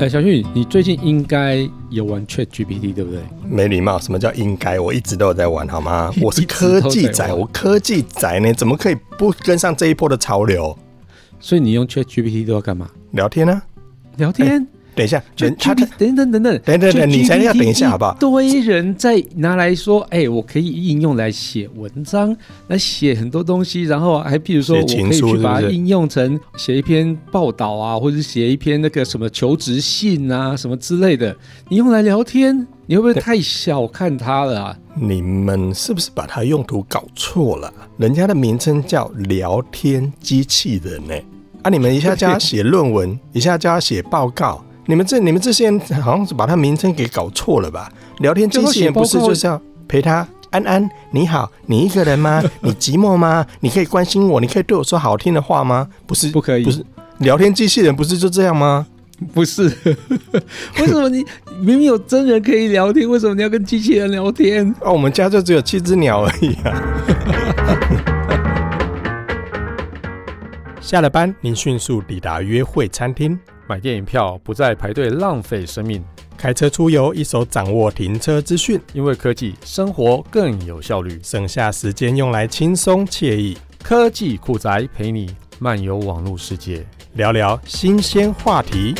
哎，小旭，你最近应该有玩 Chat GPT 对不对？没礼貌，什么叫应该？我一直都有在玩，好吗？我是科技宅，我科技宅呢，怎么可以不跟上这一波的潮流？所以你用 Chat GPT 都要干嘛？聊天、啊？聊天。等一下，等他等，等等，等等，等等等，你先要等一下，好不好？一堆人在拿来说，哎，我可以应用来写文章，来写很多东西，然后还譬如说我可以去把它应用成写一篇报道啊，或者写一篇那个什么求职信啊，什么之类的。你用来聊天，你会不会太小看它了？你们是不是把它用途搞错了？人家的名称叫聊天机器人诶，啊，你们一下叫他 写论文，一下叫他写报告。你们这、你们这些人好像是把它名称给搞错了吧？聊天机器人不是就是要陪他？安安，你好，你一个人吗？你寂寞吗？你可以关心我，你可以对我说好听的话吗？不是，不可以，不是聊天机器人，不是就这样吗？不是，为什么你明明有真人可以聊天，为什么你要跟机器人聊天？哦，我们家就只有七只鸟而已啊。下了班，您迅速抵达约会餐厅。买电影票不再排队浪费生命，开车出游一手掌握停车资讯，因为科技生活更有效率，省下时间用来轻松惬意。科技酷宅陪你漫游网络世界，聊聊新鲜话题。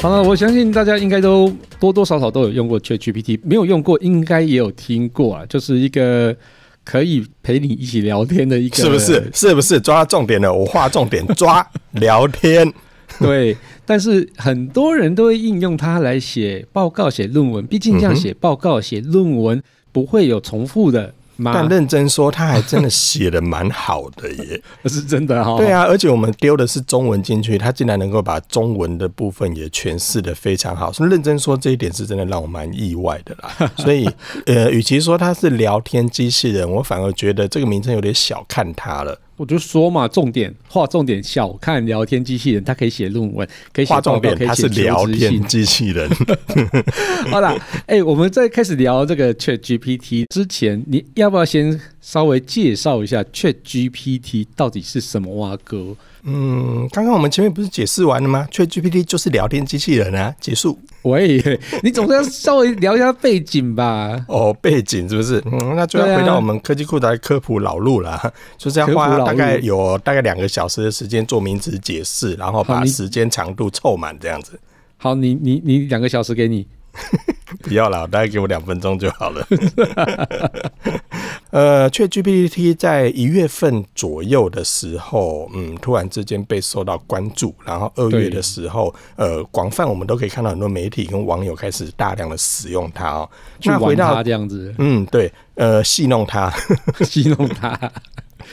好了，我相信大家应该都多多少少都有用过 ChatGPT，没有用过应该也有听过啊，就是一个。可以陪你一起聊天的一个，是不是？是不是抓重点了？我画重点，抓 聊天。对，但是很多人都会应用它来写报告、写论文。毕竟这样写报告、写论文不会有重复的。但认真说，他还真的写的蛮好的耶，是真的哈。对啊，而且我们丢的是中文进去，他竟然能够把中文的部分也诠释得非常好。所以认真说，这一点是真的让我蛮意外的啦。所以，呃，与其说他是聊天机器人，我反而觉得这个名称有点小看他了。我就说嘛，重点画重点，小看聊天机器人，它可以写论文，可以写报告，可。它是聊天机器人。好啦，哎、欸，我们在开始聊这个 Chat GPT 之前，你要不要先稍微介绍一下 Chat GPT 到底是什么哇哥？嗯，刚刚我们前面不是解释完了吗？ChatGPT 就是聊天机器人啊，结束。喂，你总是要稍微聊一下背景吧？哦，背景是不是？嗯，那就要回到我们科技酷宅科普老路了，啊、就是要花大概有大概两个小时的时间做名词解释，然后把时间长度凑满这样子。好，你你你两个小时给你。不要啦，大概给我两分钟就好了。呃，ChatGPT 在一月份左右的时候，嗯，突然之间被受到关注，然后二月的时候，呃，广泛我们都可以看到很多媒体跟网友开始大量的使用它哦，去玩它这样子。嗯，对，呃，戏弄它，戏弄它，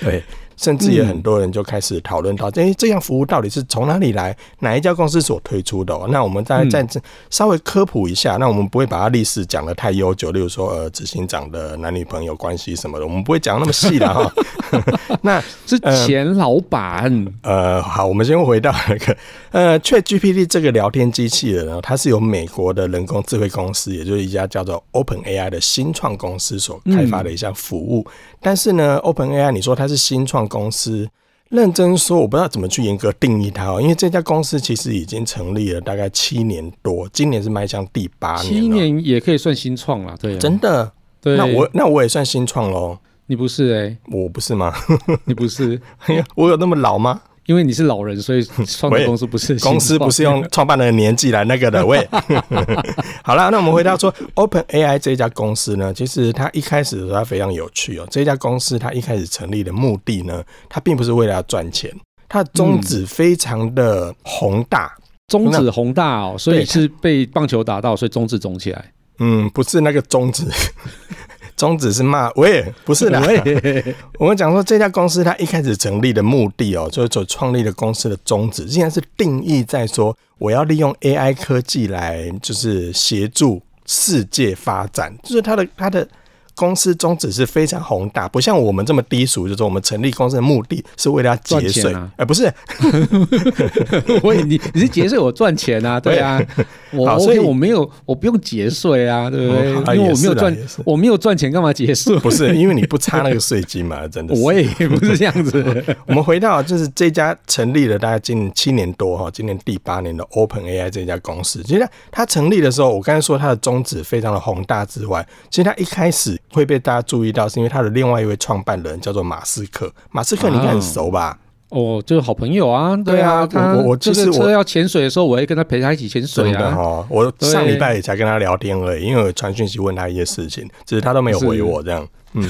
对。甚至也很多人就开始讨论到，哎、嗯，这样服务到底是从哪里来？哪一家公司所推出的？那我们再再稍微科普一下。那我们不会把它历史讲的太悠久，例如说，呃，执行长的男女朋友关系什么的，我们不会讲那么细的哈。那是前老板。呃，好，我们先回到那个，呃，ChatGPT 这个聊天机器人呢，它是由美国的人工智慧公司，也就是一家叫做 OpenAI 的新创公司所开发的一项服务。嗯、但是呢，OpenAI，你说它是新创公司，认真说，我不知道怎么去严格定义它哦。因为这家公司其实已经成立了大概七年多，今年是迈向第八年。七年也可以算新创了，对、啊，真的。对，那我那我也算新创喽。你不是哎、欸，我不是吗？你不是？我有那么老吗？因为你是老人，所以 创的公司不是公司，不是用创办人的年纪来那个的。喂，好了，那我们回到说，Open AI 这家公司呢，其实它一开始的时候它非常有趣哦。这家公司它一开始成立的目的呢，它并不是为了要赚钱，它的宗旨非常的宏大，宗旨宏大哦，所以是被棒球打到，所以宗旨肿起来。嗯，不是那个中指。宗旨是骂，喂，不是的。我们讲说这家公司它一开始成立的目的哦，就是所创立的公司的宗旨，竟然是定义在说我要利用 AI 科技来就是协助世界发展，就是它的它的公司宗旨是非常宏大，不像我们这么低俗，就是我们成立公司的目的是为了节税，哎、啊欸，不是，我你你是节税，我赚钱啊，对啊，我 OK，所以我没有，我不用节税啊，对不对？嗯、因为我没有赚，我没有赚钱，干嘛节税？不是，因为你不差那个税金嘛，真的是。我也不是这样子。我们回到就是这家成立了大概近七年多哈，今年第八年的 Open AI 这家公司，其实它成立的时候，我刚才说它的宗旨非常的宏大之外，其实它一开始会被大家注意到，是因为他的另外一位创办人叫做马斯克。马斯克你应该很熟吧？啊哦，就是好朋友啊，对啊，他我我就是我要潜水的时候，我会跟他陪他一起潜水啊。哈，我上礼拜也才跟他聊天而已，因为我传讯息问他一些事情，只是他都没有回我这样。嗯，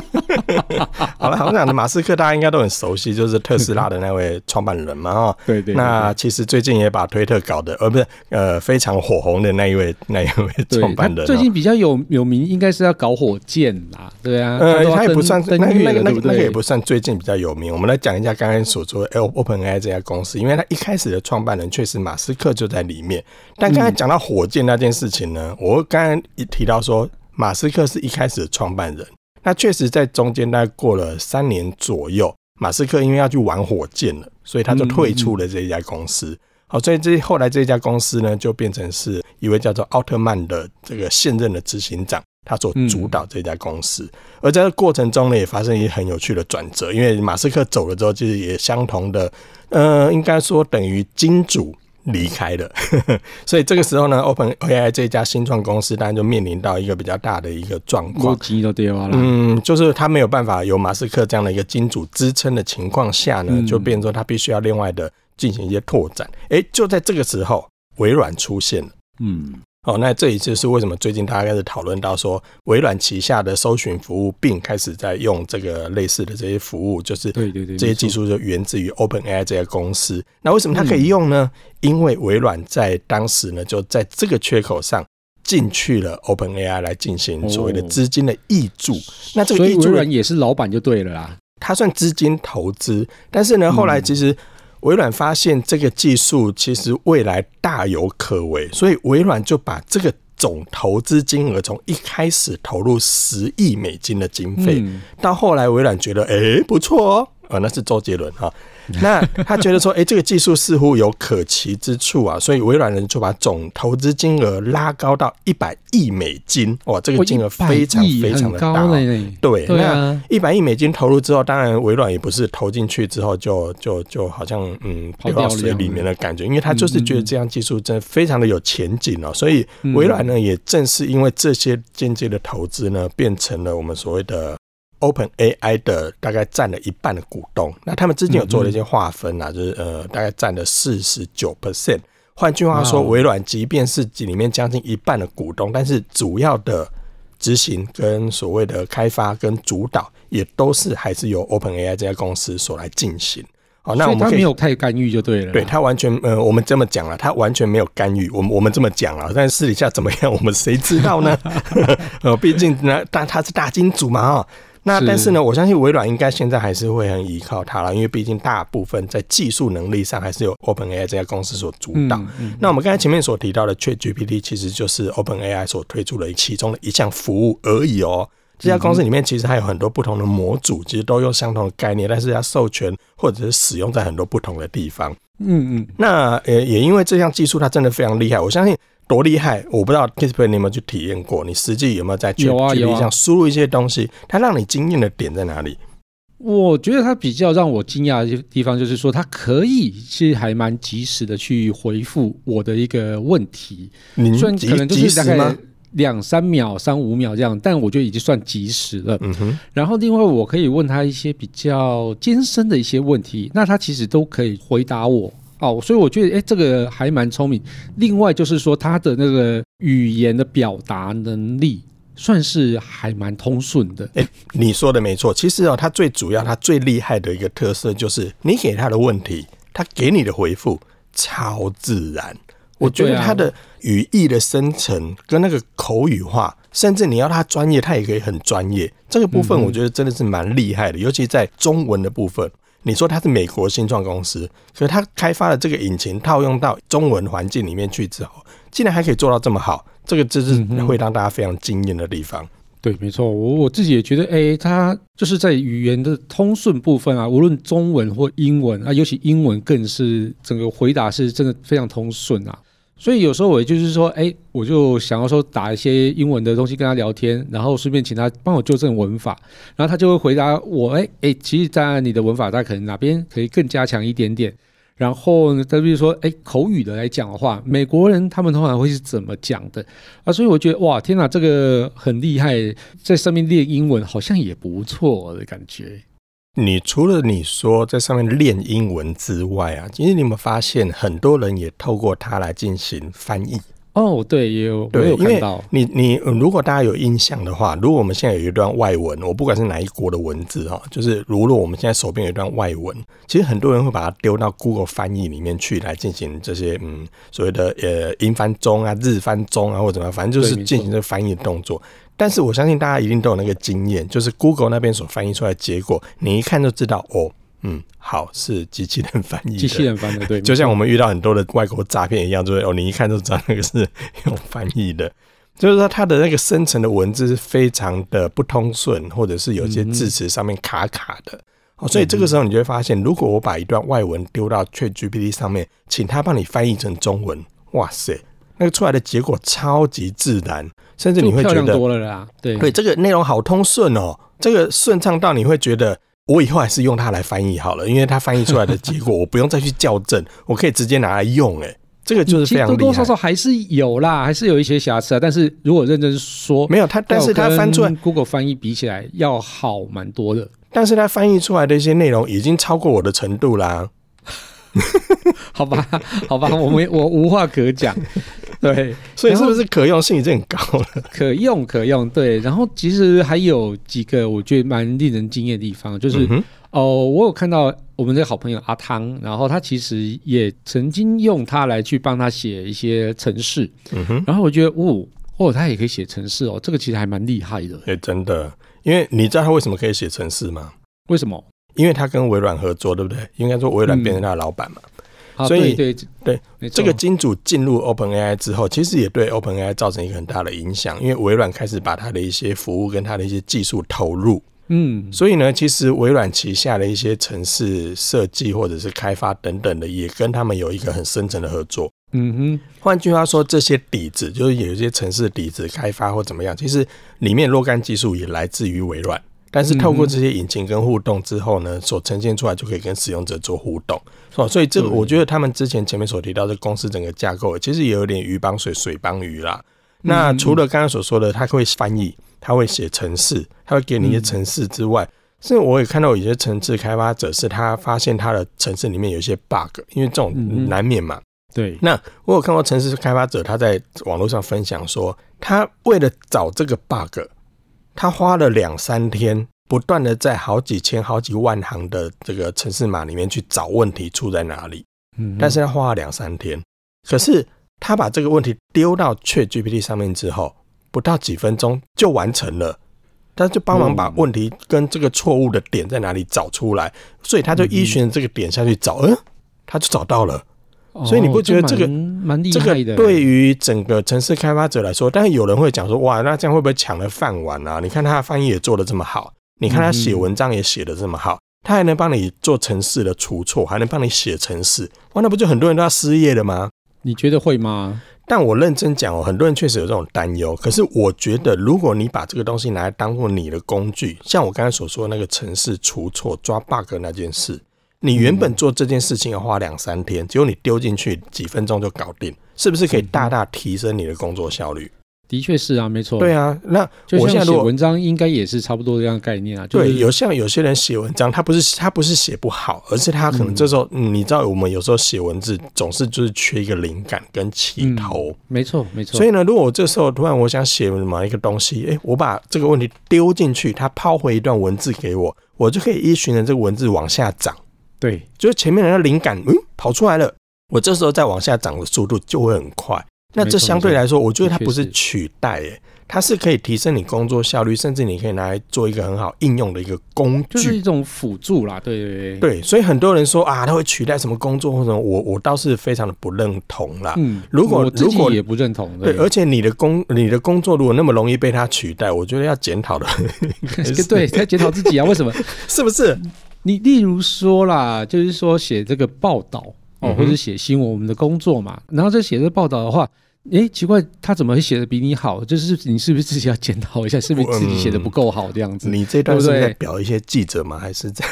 我讲的马斯克大家应该都很熟悉，就是特斯拉的那位创办人嘛，哈，对，对对。那其实最近也把推特搞得，呃，不是，呃，非常火红的那一位，那一位创办人，最近比较有有名，应该是要搞火箭啦，对啊，呃，他也不算那那个那个那个也不算最近比较有名。我们来讲一下刚刚所说的 OpenAI 这家公司，因为他一开始的创办人确实马斯克就在里面，但刚才讲到火箭那件事情呢，我刚刚一提到说。马斯克是一开始的创办人，那确实在中间大概过了三年左右，马斯克因为要去玩火箭了，所以他就退出了这一家公司。好，所以这后来这家公司呢，就变成是一位叫做奥特曼的这个现任的执行长，他所主导这家公司。而在这个过程中呢，也发生一些很有趣的转折，因为马斯克走了之后，其实也相同的，呃，应该说等于金主。离开了，所以这个时候呢，OpenAI 这家新创公司当然就面临到一个比较大的一个状况。嗯，就是它没有办法有马斯克这样的一个金主支撑的情况下呢，就变成说他必须要另外的进行一些拓展。诶，就在这个时候，微软出现了。嗯。哦，那这一次是为什么最近大家开始讨论到说，微软旗下的搜寻服务并开始在用这个类似的这些服务，就是对对对，这些技术就源自于 OpenAI 这家公司。那为什么它可以用呢？因为微软在当时呢，就在这个缺口上进去了 OpenAI 来进行所谓的资金的挹注。那这个挹注人也是老板就对了啦，他算资金投资，但是呢，后来其实。微软发现这个技术其实未来大有可为，所以微软就把这个总投资金额从一开始投入十亿美金的经费，到后来微软觉得，哎，不错哦，呃，那是周杰伦哈。那他觉得说，哎、欸，这个技术似乎有可期之处啊，所以微软人就把总投资金额拉高到一百亿美金。哇，这个金额非常非常的大。对，那一百亿美金投入之后，当然微软也不是投进去之后就就就好像嗯掉到水里面的感觉，因为他就是觉得这样技术真的非常的有前景哦。所以微软呢，也正是因为这些间接的投资呢，变成了我们所谓的。Open AI 的大概占了一半的股东，那他们之前有做了一些划分啊，就是呃，大概占了四十九 percent。换句话说，微软即便是里面将近一半的股东，但是主要的执行跟所谓的开发跟主导，也都是还是由 Open AI 这家公司所来进行。好，那我们没有太干预就对了。对，他完全呃，我们这么讲了，他完全没有干预。我们我们这么讲了，但是私底下怎么样，我们谁知道呢？呃，毕竟呢，但他是大金主嘛，哈。那但是呢，我相信微软应该现在还是会很依靠它了，因为毕竟大部分在技术能力上还是由 OpenAI 这家公司所主导。嗯嗯、那我们刚才前面所提到的 ChatGPT，其实就是 OpenAI 所推出的其中的一项服务而已哦。这家公司里面其实还有很多不同的模组，其实都用相同的概念，但是要授权或者是使用在很多不同的地方。嗯嗯。那呃，也因为这项技术它真的非常厉害，我相信。多厉害！我不知道 Kisper 你有没有去体验过？你实际有没有在去举例上输入一些东西？它让你惊艳的点在哪里？我觉得它比较让我惊讶的地方，就是说它可以其实还蛮及时的去回复我的一个问题。虽然可能就是大概两三秒、三五秒这样，但我觉得已经算及时了。嗯哼。然后另外我可以问他一些比较艰深的一些问题，那他其实都可以回答我。哦，所以我觉得，哎、欸，这个还蛮聪明。另外就是说，他的那个语言的表达能力算是还蛮通顺的。哎、欸，你说的没错。其实哦，他最主要、他最厉害的一个特色就是，你给他的问题，他给你的回复超自然。我觉得他的语义的生成跟那个口语化，甚至你要他专业，他也可以很专业。这个部分我觉得真的是蛮厉害的，尤其在中文的部分。你说它是美国新创公司，可是它开发的这个引擎套用到中文环境里面去之后，竟然还可以做到这么好，这个真是会让大家非常惊艳的地方。对，没错，我我自己也觉得，哎，它就是在语言的通顺部分啊，无论中文或英文啊，尤其英文更是整个回答是真的非常通顺啊。所以有时候我也就是说，哎，我就想要说打一些英文的东西跟他聊天，然后顺便请他帮我纠正文法，然后他就会回答我，哎哎，其实在你的文法，他可能哪边可以更加强一点点。然后呢，再比如说，哎，口语的来讲的话，美国人他们通常会是怎么讲的啊？所以我觉得，哇，天哪，这个很厉害，在上面练英文好像也不错的感觉。你除了你说在上面练英文之外啊，其实你有没有发现，很多人也透过它来进行翻译？哦，对，也有，对，我有看到。你你如果大家有印象的话，如果我们现在有一段外文，我不管是哪一国的文字哈，就是如果我们现在手边有一段外文，其实很多人会把它丢到 Google 翻译里面去，来进行这些嗯所谓的呃英翻中啊、日翻中啊或者怎么样，反正就是进行这个翻译的动作。但是我相信大家一定都有那个经验，就是 Google 那边所翻译出来的结果，你一看就知道哦。嗯，好，是机器人翻译，机器人翻的，对，就像我们遇到很多的外国诈骗一样，就是哦，你一看就知道那个是用翻译的，就是说它的那个生成的文字是非常的不通顺，或者是有些字词上面卡卡的，哦、嗯，所以这个时候你就会发现，如果我把一段外文丢到 ChatGPT 上面，请它帮你翻译成中文，哇塞，那个出来的结果超级自然，甚至你会觉得多了啦，对，对，这个内容好通顺哦，这个顺畅到你会觉得。我以后还是用它来翻译好了，因为它翻译出来的结果，我不用再去校正，我可以直接拿来用。哎，这个就是非常。多多少少还是有啦，还是有一些瑕疵啊。但是如果认真说，没有它，但是它翻出来，Google 翻译比起来要好蛮多的。但是它翻译出来的一些内容已经超过我的程度啦。好吧，好吧，我没我无话可讲。对，所以是不是可用性已经很高了？可用可用，对。然后其实还有几个我觉得蛮令人惊艳的地方，就是、嗯、哦，我有看到我们的好朋友阿汤，然后他其实也曾经用它来去帮他写一些程式。嗯哼，然后我觉得，哦，哦，他也可以写程式哦，这个其实还蛮厉害的。哎、欸，真的，因为你知道他为什么可以写程式吗？为什么？因为他跟微软合作，对不对？应该说微软变成他的老板嘛。嗯所以，对对对，这个金主进入 OpenAI 之后，其实也对 OpenAI 造成一个很大的影响，因为微软开始把它的一些服务跟它的一些技术投入，嗯，所以呢，其实微软旗下的一些城市设计或者是开发等等的，也跟他们有一个很深层的合作，嗯哼。换句话说，这些底子就是有一些城市底子开发或怎么样，其实里面若干技术也来自于微软。但是透过这些引擎跟互动之后呢，所呈现出来就可以跟使用者做互动，是吧？所以这个我觉得他们之前前面所提到的公司整个架构，其实也有点鱼帮水，水帮鱼啦。那除了刚刚所说的，他会翻译，他会写程式，他会给你一些程式之外，甚至我也看到有些城市开发者是他发现他的城市里面有一些 bug，因为这种难免嘛。对。那我有看过城市开发者他在网络上分享说，他为了找这个 bug。他花了两三天，不断的在好几千、好几万行的这个城市码里面去找问题出在哪里。嗯，但是他花了两三天，可是他把这个问题丢到 ChatGPT 上面之后，不到几分钟就完成了。他就帮忙把问题跟这个错误的点在哪里找出来，所以他就依循这个点下去找，嗯，他就找到了。所以你不觉得这个蛮厉害的？对于整个城市开发者来说，但是有人会讲说，哇，那这样会不会抢了饭碗啊？你看他的翻译也做得这么好，你看他写文章也写得这么好，他还能帮你做城市的除错，还能帮你写城市，哇，那不就很多人都要失业了吗？你觉得会吗？但我认真讲哦，很多人确实有这种担忧。可是我觉得，如果你把这个东西拿来当做你的工具，像我刚才所说的那个城市除错抓 bug 那件事。你原本做这件事情要花两三天，结果你丢进去几分钟就搞定，是不是可以大大提升你的工作效率？的确是啊，没错。对啊，那我现在写文章应该也是差不多这样的概念啊。就是、对，有像有些人写文章，他不是他不是写不好，而是他可能这时候，嗯嗯、你知道，我们有时候写文字总是就是缺一个灵感跟起头。嗯、没错，没错。所以呢，如果我这时候突然我想写某一个东西，哎、欸，我把这个问题丢进去，他抛回一段文字给我，我就可以依循着这个文字往下涨。对，就是前面的灵感，嗯，跑出来了，我这时候再往下涨的速度就会很快。那这相对来说，我觉得它不是取代，诶，它是可以提升你工作效率，甚至你可以拿来做一个很好应用的一个工具，就是一种辅助啦。对对对，对，所以很多人说啊，它会取代什么工作或者我我倒是非常的不认同啦。嗯，如果如果也不认同，对，而且你的工你的工作如果那么容易被它取代，我觉得要检讨的，对，要检讨自己啊，为什么？是不是？你例如说啦，就是说写这个报道哦，或者写新闻，我们的工作嘛，然后这写这个报道的话。哎，奇怪，他怎么会写的比你好？就是你是不是自己要检讨一下，是不是自己写的不够好这样子？嗯、你这段是在表一些记者吗？还是在？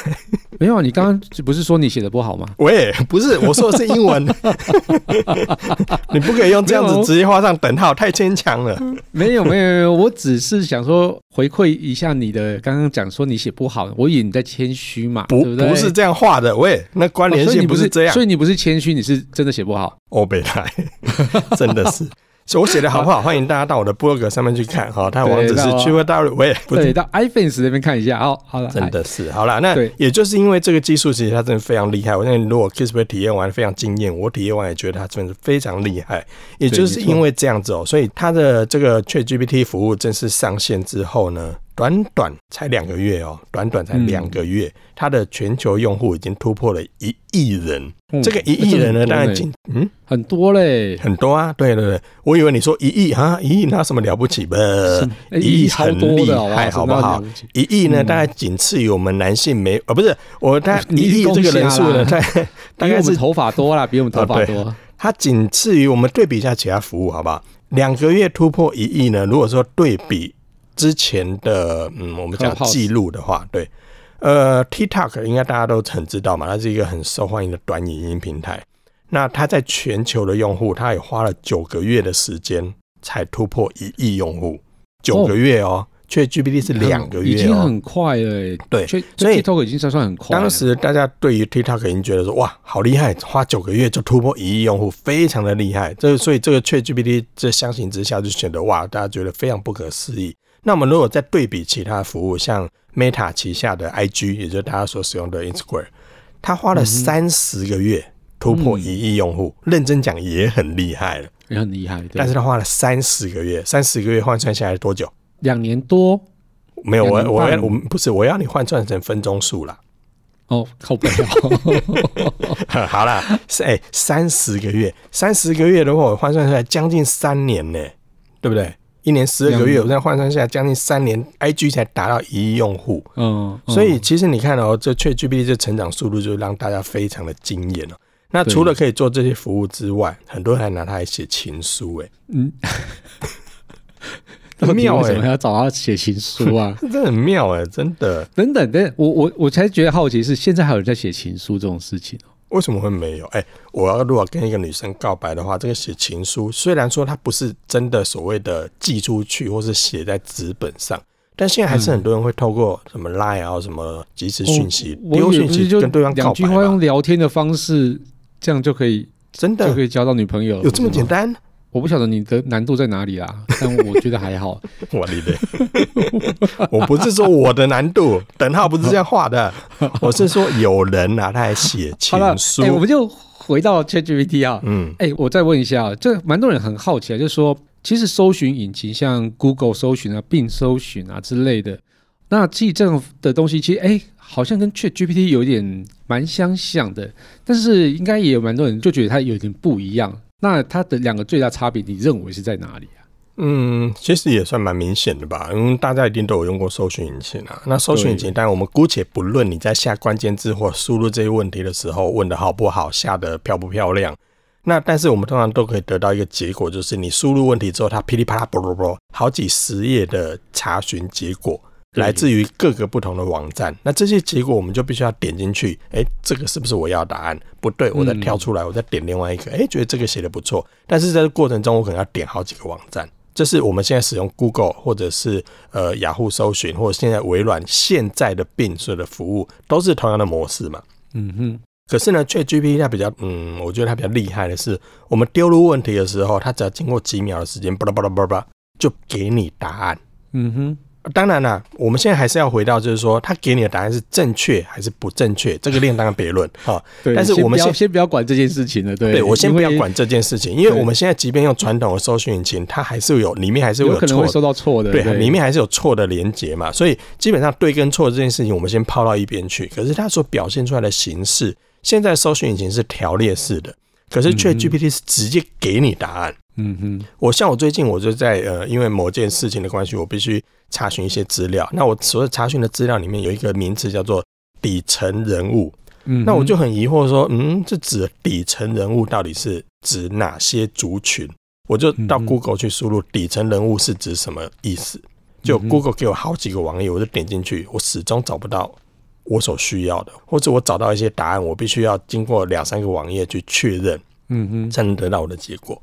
没有啊，你刚刚不是说你写的不好吗？喂，不是，我说的是英文。你不可以用这样子直接画上等号，太牵强了。没有，没有，没有，我只是想说回馈一下你的刚刚讲说你写不好，我以为你在谦虚嘛，不，对不对？不是这样画的。喂，那关联性不是这样，哦，所以你不是谦虚，你是真的写不好。欧北来，真的是。所以我写的好不好？欢迎大家到我的部落格上面去看哈，它的网址是 TripleW，我也不对，到 iPhones 那边看一下哦。好了，真的是好了，那也就是因为这个技术，其实它真的非常厉害。我相信如果 Kisplay 体验完非常惊艳，我体验完也觉得它真的是非常厉害。也就是因为这样子哦，所以它的这个 ChatGPT 服务正式上线之后呢，短短才两个月哦，短短才两个月，它的全球用户已经突破了一亿人。嗯、这个一亿人呢，当然仅嗯很多嘞，很多啊，对对对，我以为你说一亿哈，一亿那什么了不起吧？一亿很厉害，好不好？一亿呢，大概仅次于我们男性没，呃，不是我，大概一亿这个人数呢，大概 大概是头发多啦，比我们头发多。它仅次于我们对比一下其他服务，好不好？两个月突破一亿呢？如果说对比之前的，嗯，我们讲记录的话，对。呃，TikTok 应该大家都很知道嘛，它是一个很受欢迎的短影音平台。那它在全球的用户，它也花了九个月的时间才突破一亿用户。九个月哦，却 GPT 是两个月，已经很快了。对，所以 TikTok 已经算算很快。当时大家对于 TikTok 已经觉得说，哇，好厉害，花九个月就突破一亿用户，非常的厉害。这所以这个 ChatGPT 这相形之下就显得哇，大家觉得非常不可思议。那我们如果再对比其他服务，像 Meta 旗下的 IG，也就是大家所使用的 Instagram，它花了三十个月突破一亿用户，嗯、认真讲也很厉害了，也很厉害。但是它花了三十个月，三十个月换算下来多久？两年多？没有，我我要我们不是我要你换算成分钟数啦。哦，靠不了。好了，是哎，三十个月，三十个月的话，我换算出来将近三年呢，对不对？一年十二个月，我在换算下来将近三年，IG 才达到一亿用户。嗯，所以其实你看哦，这 ChatGPT 这成长速度就让大家非常的惊艳哦。那除了可以做这些服务之外，很多人还拿它来写情书，哎，嗯，很妙哎，为什么要找他写情书啊？这很妙哎，真的。等等等，我我我才觉得好奇是，现在还有人在写情书这种事情哦。为什么会没有？哎、欸，我要如果跟一个女生告白的话，这个写情书，虽然说它不是真的所谓的寄出去，或是写在纸本上，但现在还是很多人会透过什么 Line 啊，什么即时讯息丢讯息跟对方告白。两句话用聊天的方式，这样就可以真的就可以交到女朋友，有这么简单？我不晓得你的难度在哪里啦，但我觉得还好。我的嘞，我不是说我的难度，等号不是这样画的，我是说有人啊，他还写情书。哎、欸，我们就回到 ChatGPT 啊，嗯，哎、欸，我再问一下，这蛮多人很好奇啊，就是说，其实搜寻引擎像 Google 搜寻啊、Bing 搜寻啊之类的，那记这样的东西，其实哎、欸，好像跟 ChatGPT 有点蛮相像的，但是应该也有蛮多人就觉得它有点不一样。那它的两个最大差别，你认为是在哪里啊？嗯，其实也算蛮明显的吧，因为大家一定都有用过搜寻引擎啊。那搜寻引擎，当然我们姑且不论你在下关键字或输入这些问题的时候问的好不好，下的漂不漂亮。那但是我们通常都可以得到一个结果，就是你输入问题之后，它噼里啪啦、啵啵啵，好几十页的查询结果。来自于各个不同的网站，那这些结果我们就必须要点进去，哎，这个是不是我要答案？不对，我再跳出来，我再点另外一个，哎，觉得这个写的不错。但是在这过程中，我可能要点好几个网站。这是我们现在使用 Google 或者是呃雅虎搜寻，或者现在微软现在的 Bing 所有的服务，都是同样的模式嘛。嗯哼。可是呢，ChatGPT 它比较，嗯，我觉得它比较厉害的是，我们丢入问题的时候，它只要经过几秒的时间，巴拉巴拉巴拉，就给你答案。嗯哼。当然啦，我们现在还是要回到，就是说，他给你的答案是正确还是不正确，这个另当别论 哈。对，但是我们先先不要，先不要管这件事情了。对，对我先不要管这件事情，因为我们现在即便用传统的搜寻引擎，它还是有里面还是有，有可能会收到错的，对，对里面还是有错的连接嘛。所以基本上对跟错这件事情，我们先抛到一边去。可是它所表现出来的形式，现在搜寻引擎是条列式的，可是 ChatGPT 是直接给你答案。嗯哼，我像我最近我就在呃，因为某件事情的关系，我必须查询一些资料。那我所有查询的资料里面有一个名词叫做底层人物。嗯，那我就很疑惑说，嗯，这指底层人物到底是指哪些族群？我就到 Google 去输入底层人物是指什么意思？就 Google 给我好几个网页，我就点进去，我始终找不到我所需要的，或者我找到一些答案，我必须要经过两三个网页去确认，嗯哼，才能得到我的结果。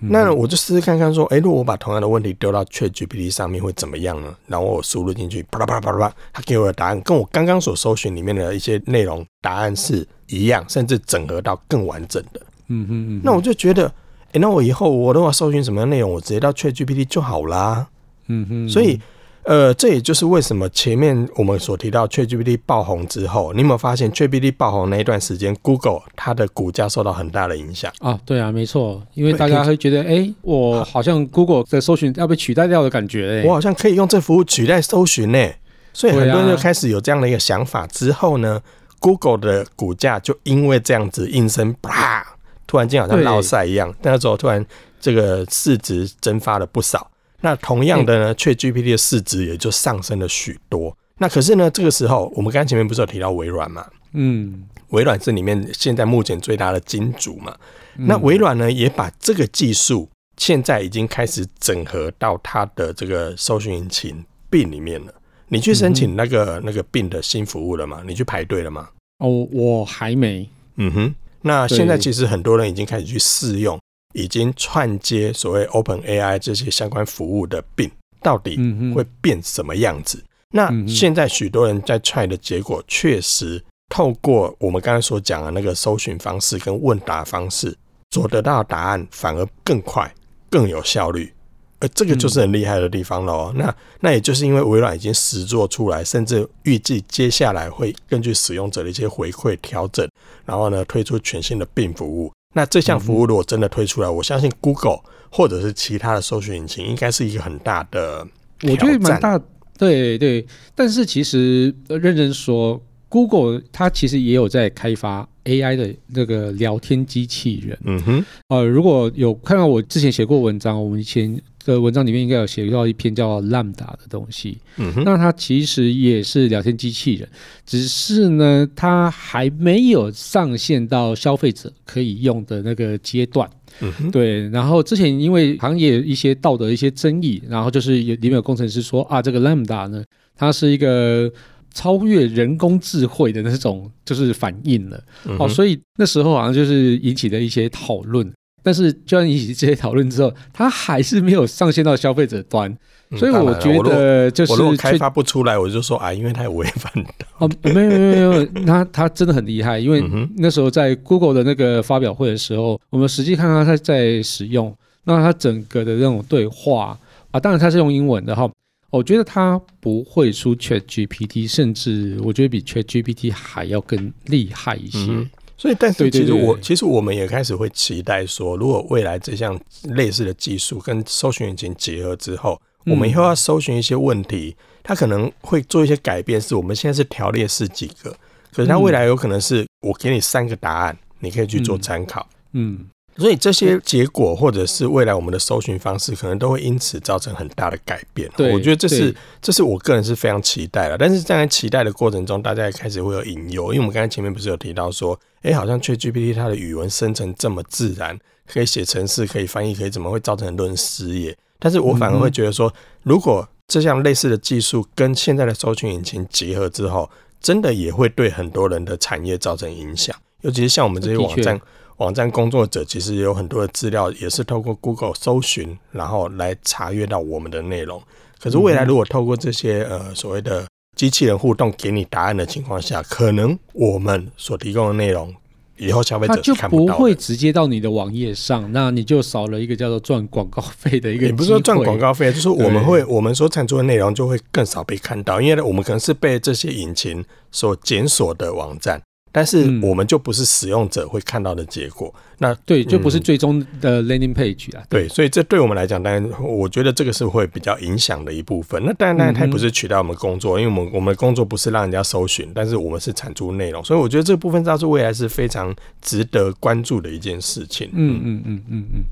那我就试试看看，说，哎、如果我把同样的问题丢到 ChatGPT 上面会怎么样呢？然后我输入进去，啪啦啪啦啪啦，它给我的答案跟我刚刚所搜寻里面的一些内容答案是一样，甚至整合到更完整的。嗯哼嗯。那我就觉得，哎、那我以后我如果搜寻什么样内容，我直接到 ChatGPT 就好啦。嗯哼。所以。呃，这也就是为什么前面我们所提到 ChatGPT 爆红之后，你有没有发现 ChatGPT 爆红那一段时间，Google 它的股价受到很大的影响啊？对啊，没错，因为大家会觉得，哎，我好像 Google 的搜寻要被取代掉的感觉，我好像可以用这服务取代搜寻呢，所以很多人就开始有这样的一个想法。之后呢，Google 的股价就因为这样子应声啪，突然间好像落赛一样，那时候突然这个市值蒸发了不少。那同样的呢，ChatGPT 的市值也就上升了许多。那可是呢，这个时候我们刚才前面不是有提到微软嘛？嗯，微软是里面现在目前最大的金主嘛。那微软呢，也把这个技术现在已经开始整合到它的这个搜寻引擎 Bing 里面了。你去申请那个那个 Bing 的新服务了吗？你去排队了吗？哦，我还没。嗯哼，那现在其实很多人已经开始去试用。已经串接所谓 Open AI 这些相关服务的 Bing 到底会变什么样子？那现在许多人在 try 的结果，确实透过我们刚才所讲的那个搜寻方式跟问答方式，所得到的答案反而更快、更有效率。而这个就是很厉害的地方喽。那那也就是因为微软已经实做出来，甚至预计接下来会根据使用者的一些回馈调整，然后呢推出全新的 Bing 服务。那这项服务如果真的推出来，嗯、我相信 Google 或者是其他的搜索引擎应该是一个很大的，我觉得蛮大。对对，但是其实认真说，Google 它其实也有在开发 AI 的那个聊天机器人。嗯哼，呃，如果有看到我之前写过文章，我们以前。的文章里面应该有写到一篇叫 Lambda 的东西，嗯哼，那它其实也是聊天机器人，只是呢，它还没有上线到消费者可以用的那个阶段，嗯哼，对。然后之前因为行业一些道德一些争议，然后就是有里面有工程师说啊，这个 Lambda 呢，它是一个超越人工智慧的那种就是反应了，嗯、哦，所以那时候好像就是引起了一些讨论。但是，就算引起这些讨论之后，它还是没有上线到消费者端，嗯、所以我觉得就是我如果开发不出来，我就说啊，因为它有违反的。哦，没有没有没有，它它真的很厉害，因为那时候在 Google 的那个发表会的时候，我们实际看到它在使用，那它整个的那种对话啊，当然它是用英文的哈，我觉得它不会输 ChatGPT，甚至我觉得比 ChatGPT 还要更厉害一些。嗯所以，但是其实我其实我们也开始会期待说，如果未来这项类似的技术跟搜寻引擎结合之后，我们以后要搜寻一些问题，它可能会做一些改变。是我们现在是条列式几个，可是它未来有可能是我给你三个答案，你可以去做参考。嗯。所以这些结果，或者是未来我们的搜寻方式，可能都会因此造成很大的改变。对，我觉得这是这是我个人是非常期待的。但是在期待的过程中，大家也开始会有隐忧，因为我们刚才前面不是有提到说，哎，好像 ChatGPT 它的语文生成这么自然，可以写程式，可以翻译，可以怎么会造成很多人失业？但是我反而会觉得说，如果这项类似的技术跟现在的搜寻引擎结合之后，真的也会对很多人的产业造成影响，尤其是像我们这些网站。网站工作者其实有很多的资料，也是透过 Google 搜寻，然后来查阅到我们的内容。可是未来如果透过这些呃所谓的机器人互动给你答案的情况下，可能我们所提供的内容以后消费者他就不会直接到你的网页上，那你就少了一个叫做赚广告费的一个。也不是说赚广告费，就是我们会我们所产出的内容就会更少被看到，因为我们可能是被这些引擎所检索的网站。但是我们就不是使用者会看到的结果，嗯、那对，就不是最终的 landing page 啊、嗯。对，所以这对我们来讲，当然我觉得这个是会比较影响的一部分。那当然，当然它不是取代我们工作，嗯、因为我们我们的工作不是让人家搜寻，但是我们是产出内容，所以我觉得这部分倒是未来是非常值得关注的一件事情。嗯嗯嗯嗯嗯。嗯，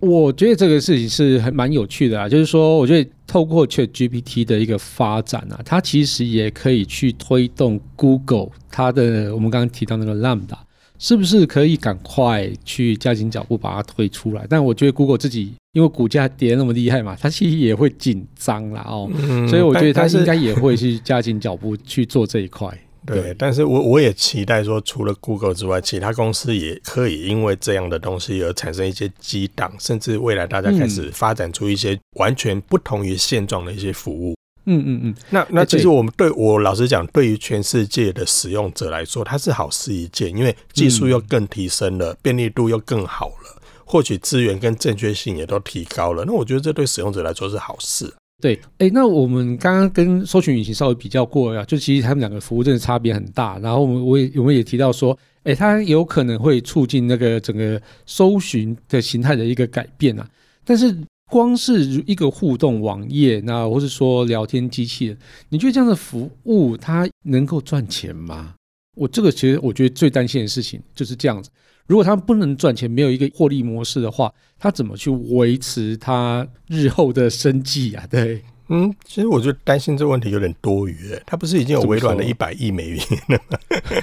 我觉得这个事情是还蛮有趣的啊，就是说，我觉得透过 ChatGPT 的一个发展啊，它其实也可以去推动 Google 它的我们刚刚提到那个 Lambda，是不是可以赶快去加紧脚步把它推出来？但我觉得 Google 自己因为股价跌那么厉害嘛，它其实也会紧张啦哦，嗯、所以我觉得它应该也会去加紧脚步去做这一块。对，但是我我也期待说，除了 Google 之外，其他公司也可以因为这样的东西而产生一些激荡，甚至未来大家开始发展出一些完全不同于现状的一些服务。嗯嗯嗯。那那其实我们对我老实讲，对于全世界的使用者来说，它是好事一件，因为技术又更提升了，便利度又更好了，获取资源跟正确性也都提高了。那我觉得这对使用者来说是好事。对，哎、那我们刚刚跟搜寻引擎稍微比较过呀，就其实他们两个服务真的差别很大。然后我们我也我们也提到说，哎、它有可能会促进那个整个搜寻的形态的一个改变啊。但是光是一个互动网页，那或是说聊天机器，你觉得这样的服务它能够赚钱吗？我这个其实我觉得最担心的事情就是这样子。如果他不能赚钱，没有一个获利模式的话，他怎么去维持他日后的生计啊？对，嗯，其实我就担心这个问题有点多余。他不是已经有微软的 一百亿美元了吗？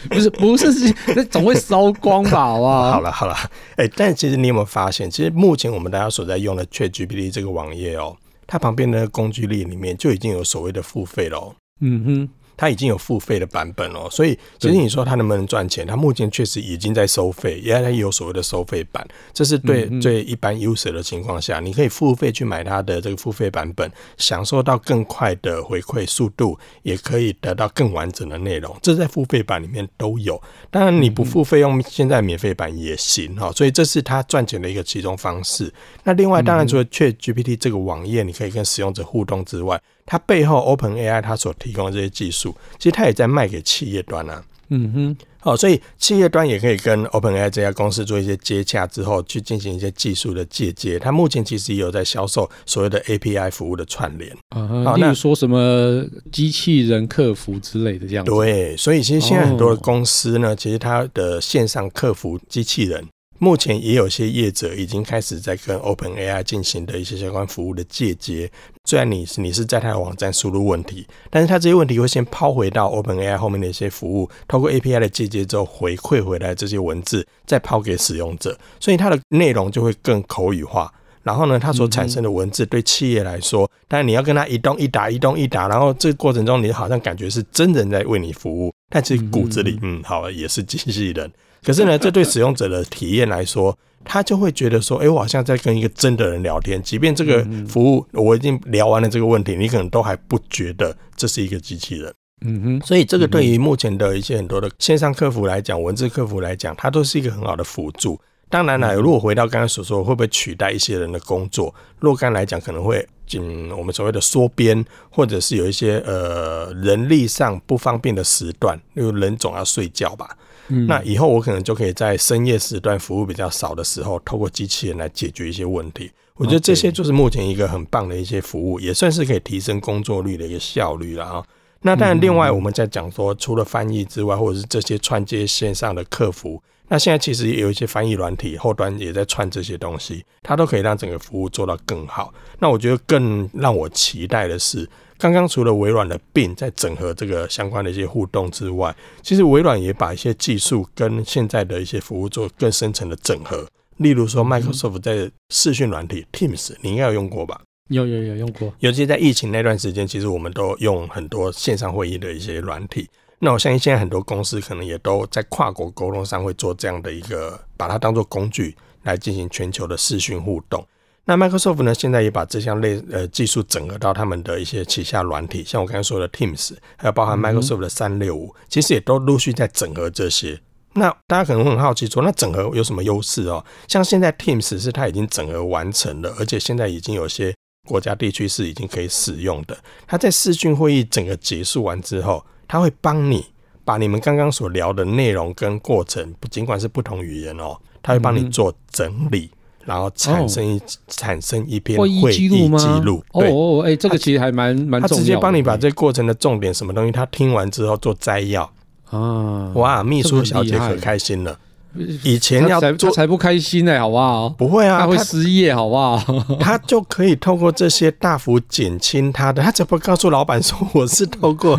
不是，不是，那总会烧光吧？好不好？好了，好了，哎，但其实你有没有发现，其实目前我们大家所在用的 ChatGPT 这个网页哦，它旁边的工具列里面就已经有所谓的付费了哦。嗯哼。它已经有付费的版本了，所以其实你说它能不能赚钱？它目前确实已经在收费，因为它有所谓的收费版，这是对最一般 user 的情况下，你可以付费去买它的这个付费版本，享受到更快的回馈速度，也可以得到更完整的内容。这在付费版里面都有，当然你不付费用现在免费版也行哈。所以这是它赚钱的一个其中方式。那另外，当然除了 ChatGPT 这个网页你可以跟使用者互动之外，它背后 OpenAI 它所提供的这些技术，其实它也在卖给企业端啊。嗯哼，好，所以企业端也可以跟 OpenAI 这家公司做一些接洽之后，去进行一些技术的借接。它目前其实也有在销售所谓的 API 服务的串联。啊哈，例如说什么机器人客服之类的这样子。对，所以其实现在很多的公司呢，其实它的线上客服机器人。目前也有些业者已经开始在跟 OpenAI 进行的一些相关服务的借接。虽然你是你是在他的网站输入问题，但是他这些问题会先抛回到 OpenAI 后面的一些服务，透过 API 的借接之后回馈回来这些文字，再抛给使用者，所以它的内容就会更口语化。然后呢，它所产生的文字对企业来说，当然你要跟它一动一打，一动一打，然后这个过程中你好像感觉是真人在为你服务，但其实骨子里，嗯，好，也是机器人。可是呢，这对使用者的体验来说，他就会觉得说，哎，我好像在跟一个真的人聊天。即便这个服务我已经聊完了这个问题，你可能都还不觉得这是一个机器人。嗯哼。所以这个对于目前的一些很多的线上客服来讲，文字客服来讲，它都是一个很好的辅助。当然了，如果回到刚才所说，会不会取代一些人的工作？若干来讲，可能会仅我们所谓的缩编，或者是有一些呃人力上不方便的时段，因为人总要睡觉吧。嗯、那以后我可能就可以在深夜时段服务比较少的时候，透过机器人来解决一些问题。我觉得这些就是目前一个很棒的一些服务，也算是可以提升工作率的一个效率了啊。那当然，另外我们在讲说，除了翻译之外，或者是这些串接线上的客服，那现在其实也有一些翻译软体后端也在串这些东西，它都可以让整个服务做到更好。那我觉得更让我期待的是。刚刚除了微软的 Bing 在整合这个相关的一些互动之外，其实微软也把一些技术跟现在的一些服务做更深层的整合。例如说，Microsoft 在视讯软体 Teams，你应该有用过吧？有有有用过。尤其在疫情那段时间，其实我们都用很多线上会议的一些软体。那我相信现在很多公司可能也都在跨国沟通上会做这样的一个，把它当做工具来进行全球的视讯互动。那 Microsoft 呢，现在也把这项类呃技术整合到他们的一些旗下软体，像我刚才说的 Teams，还有包含 Microsoft 的三六五，其实也都陆续在整合这些。那大家可能会很好奇说，那整合有什么优势哦？像现在 Teams 是它已经整合完成了，而且现在已经有些国家地区是已经可以使用的。它在视讯会议整个结束完之后，它会帮你把你们刚刚所聊的内容跟过程，尽管是不同语言哦，它会帮你做整理。嗯然后产生一、哦、产生一篇会议记录哦，哎、欸，这个其实还蛮蛮。他直接帮你把这过程的重点什么东西，他听完之后做摘要啊！哇，秘书小姐可开心了。以前要做才不开心呢、欸，好不好？不会啊，他会失业，好不好？他就可以透过这些大幅减轻他的，他只不告诉老板说我是透过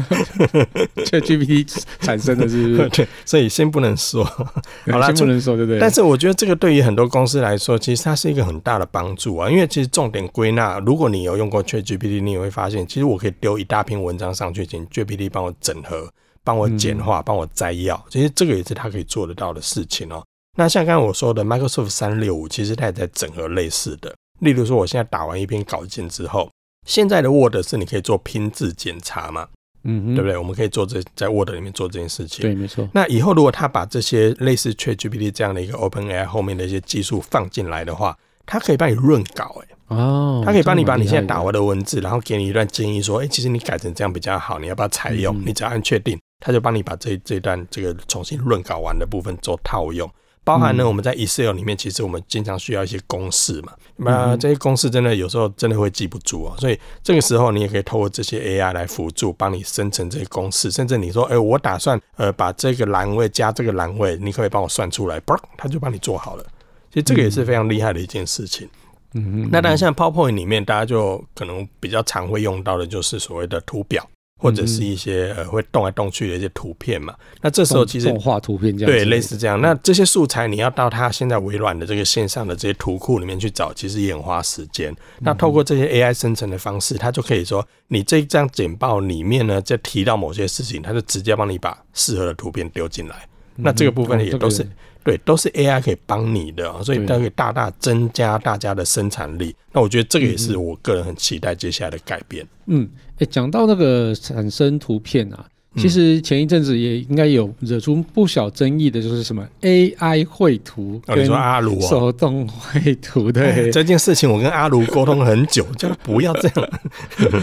ChatGPT 产生的，是不是？对，所以先不能说，好啦，先不能说，对不对？但是我觉得这个对于很多公司来说，其实它是一个很大的帮助啊，因为其实重点归纳，如果你有用过 ChatGPT，你也会发现，其实我可以丢一大篇文章上去，请 GPT 帮我整合。帮我简化，帮我摘要，其实这个也是他可以做得到的事情哦。那像刚刚我说的，Microsoft 三六五，其实它也在整合类似的。例如说，我现在打完一篇稿件之后，现在的 Word 是你可以做拼字检查嘛？嗯，对不对？我们可以做这在 Word 里面做这件事情。对，没错。那以后如果他把这些类似 ChatGPT 这样的一个 OpenAI 后面的一些技术放进来的话，它可以帮你润稿，哎。哦，他可以帮你把你现在打完的文字，然后给你一段建议，说，哎，其实你改成这样比较好，你要不要采用？你只要按确定，他就帮你把这这段这个重新润稿完的部分做套用。包含呢，我们在 Excel 里面，其实我们经常需要一些公式嘛，那这些公式真的有时候真的会记不住哦，所以这个时候你也可以透过这些 AI 来辅助，帮你生成这些公式，甚至你说，哎，我打算呃把这个栏位加这个栏位，你可以帮我算出来？嘣，他就帮你做好了。其实这个也是非常厉害的一件事情。嗯，那当然，像 PowerPoint 里面，大家就可能比较常会用到的，就是所谓的图表，或者是一些呃会动来动去的一些图片嘛。那这时候其实动画图片这样对，类似这样。那这些素材你要到它现在微软的这个线上的这些图库里面去找，其实也很花时间。那透过这些 AI 生成的方式，它就可以说，你这张简报里面呢，在提到某些事情，它就直接帮你把适合的图片丢进来。那这个部分也都是。对，都是 AI 可以帮你的，所以它可以大大增加大家的生产力。那我觉得这个也是我个人很期待接下来的改变。嗯，哎，讲到那个产生图片啊，其实前一阵子也应该有惹出不小争议的，就是什么 AI 绘图，你说阿卢手动绘图，对这件事情，我跟阿卢沟通很久，叫他不要这样。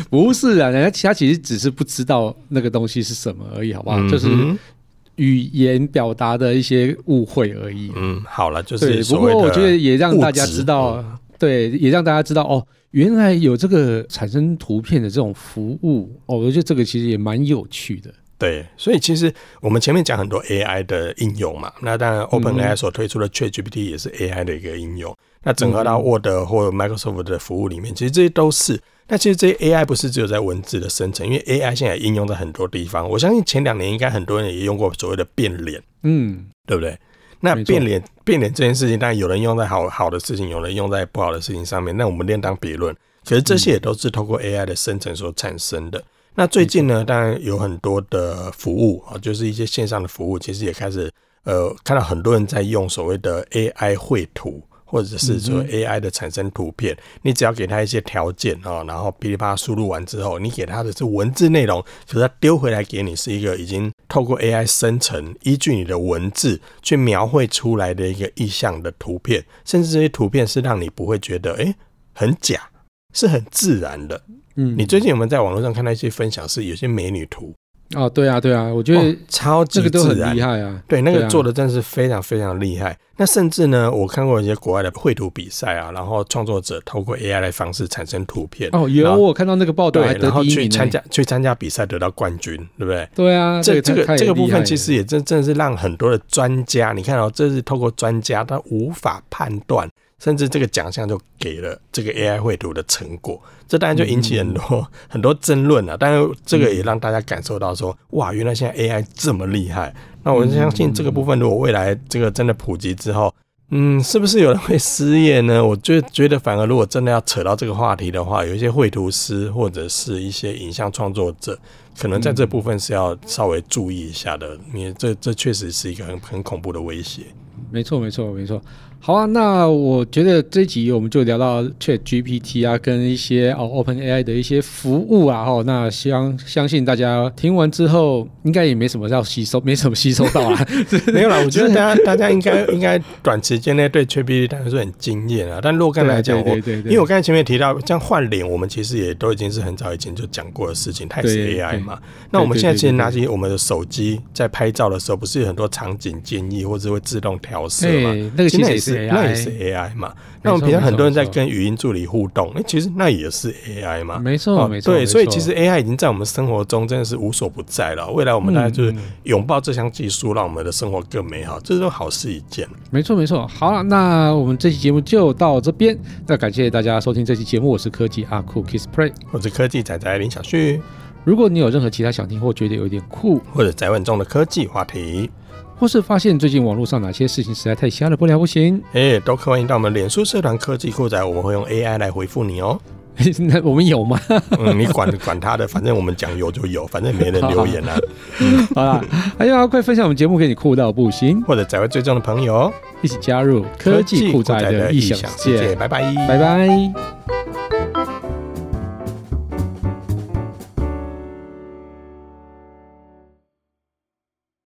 不是啊，人家其他其实只是不知道那个东西是什么而已，好不好？嗯、就是。语言表达的一些误会而已。嗯，好了，就是对。不过我觉得也让大家知道，嗯、对，也让大家知道哦，原来有这个产生图片的这种服务哦，我觉得这个其实也蛮有趣的。对，所以其实我们前面讲很多 AI 的应用嘛，那当然 OpenAI 所推出的 ChatGPT 也是 AI 的一个应用。嗯、那整合到 Word 或 Microsoft 的服务里面，其实这些都是。那其实这些 AI 不是只有在文字的生成，因为 AI 现在应用在很多地方。我相信前两年应该很多人也用过所谓的变脸，嗯，对不对？那变脸变脸这件事情，当然有人用在好好的事情，有人用在不好的事情上面。那我们另当别论。可是这些也都是透过 AI 的生成所产生的。那最近呢，当然有很多的服务啊，就是一些线上的服务，其实也开始呃看到很多人在用所谓的 AI 绘图。或者是说 AI 的产生图片，你只要给它一些条件啊，然后噼里啪啦输入完之后，你给它的是文字内容，可是它丢回来给你是一个已经透过 AI 生成，依据你的文字去描绘出来的一个意象的图片，甚至这些图片是让你不会觉得诶很假，是很自然的。嗯，你最近有没有在网络上看到一些分享，是有些美女图？哦，对啊，对啊，我觉得、哦、超级自然，厉害啊！对，那个做的真是非常非常厉害。啊、那甚至呢，我看过一些国外的绘图比赛啊，然后创作者透过 AI 的方式产生图片。哦，有我看到那个报道，对，然后去参加去参加比赛得到冠军，对不对？对啊，这这个这个部分其实也真真的是让很多的专家，你看哦，这是透过专家他无法判断。甚至这个奖项就给了这个 AI 绘图的成果，这当然就引起很多、嗯、很多争论了。但是这个也让大家感受到说，哇，原来现在 AI 这么厉害。那我相信这个部分，如果未来这个真的普及之后，嗯，是不是有人会失业呢？我就觉得，反而如果真的要扯到这个话题的话，有一些绘图师或者是一些影像创作者，可能在这部分是要稍微注意一下的，因为这这确实是一个很很恐怖的威胁。没错，没错，没错。好啊，那我觉得这一集我们就聊到 Chat GPT 啊，跟一些哦 Open AI 的一些服务啊，哦，那相相信大家听完之后，应该也没什么要吸收，没什么吸收到啊。没有啦，我觉得大家大家应该应该短时间内对 Chat GPT 当然是很惊艳啊。但若干来讲，我因为我刚才前面提到，像换脸，我们其实也都已经是很早以前就讲过的事情，它也是 AI 嘛。那我们现在其实拿起我们的手机在拍照的时候，不是有很多场景建议，或者会自动调色嘛？那个其实也是。那也是 AI 嘛？那我们平常很多人在跟语音助理互动，哎，其实那也是 AI 嘛？没错，没错。对，所以其实 AI 已经在我们生活中真的是无所不在了。未来我们大家就是拥抱这项技术，让我们的生活更美好，这是好事一件。没错，没错。好了，那我们这期节目就到这边。那感谢大家收听这期节目，我是科技阿酷 Kiss Play，我是科技仔仔林小旭。如果你有任何其他想听或觉得有点酷或者在问中的科技话题，或是发现最近网络上哪些事情实在太瞎了不了不行，哎、欸，都欢迎到我们脸书社团科技酷仔，我们会用 AI 来回复你哦。那我们有吗？嗯，你管管他的，反正我们讲有就有，反正没人留言啊。好啦，还要快分享我们节目给你酷到不行，或者在位最重的朋友，一起加入科技酷仔的异想世界。拜拜，拜拜。